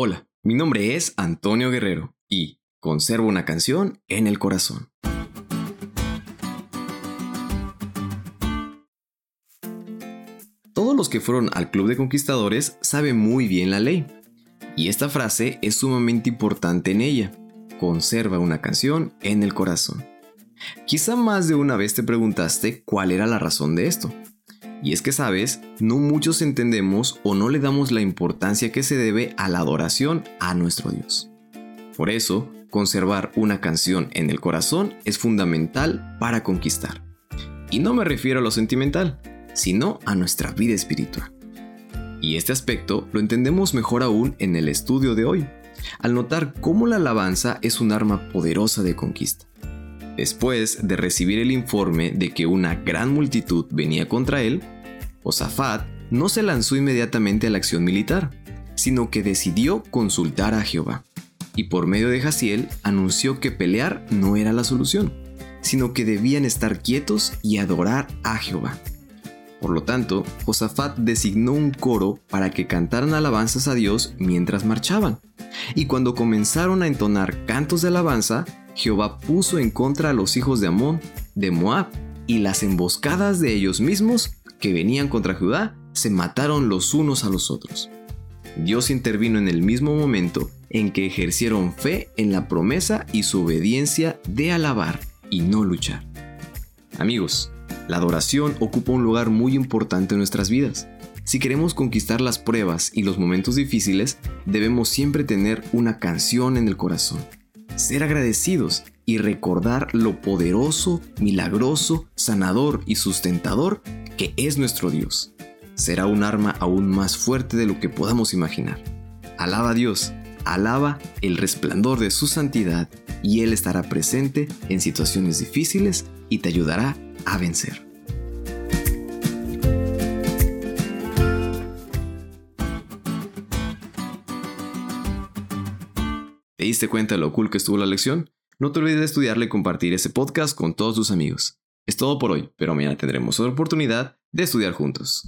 Hola, mi nombre es Antonio Guerrero y conservo una canción en el corazón. Todos los que fueron al Club de Conquistadores saben muy bien la ley. Y esta frase es sumamente importante en ella. Conserva una canción en el corazón. Quizá más de una vez te preguntaste cuál era la razón de esto. Y es que sabes, no muchos entendemos o no le damos la importancia que se debe a la adoración a nuestro Dios. Por eso, conservar una canción en el corazón es fundamental para conquistar. Y no me refiero a lo sentimental, sino a nuestra vida espiritual. Y este aspecto lo entendemos mejor aún en el estudio de hoy, al notar cómo la alabanza es un arma poderosa de conquista. Después de recibir el informe de que una gran multitud venía contra él, Josafat no se lanzó inmediatamente a la acción militar, sino que decidió consultar a Jehová. Y por medio de Jaciel anunció que pelear no era la solución, sino que debían estar quietos y adorar a Jehová. Por lo tanto, Josafat designó un coro para que cantaran alabanzas a Dios mientras marchaban. Y cuando comenzaron a entonar cantos de alabanza, Jehová puso en contra a los hijos de Amón, de Moab, y las emboscadas de ellos mismos que venían contra Judá se mataron los unos a los otros. Dios intervino en el mismo momento en que ejercieron fe en la promesa y su obediencia de alabar y no luchar. Amigos, la adoración ocupa un lugar muy importante en nuestras vidas. Si queremos conquistar las pruebas y los momentos difíciles, debemos siempre tener una canción en el corazón ser agradecidos y recordar lo poderoso, milagroso, sanador y sustentador que es nuestro Dios. Será un arma aún más fuerte de lo que podamos imaginar. Alaba a Dios, alaba el resplandor de su santidad y Él estará presente en situaciones difíciles y te ayudará a vencer. ¿Te diste cuenta de lo cool que estuvo la lección? No te olvides de estudiarle y compartir ese podcast con todos tus amigos. Es todo por hoy, pero mañana tendremos otra oportunidad de estudiar juntos.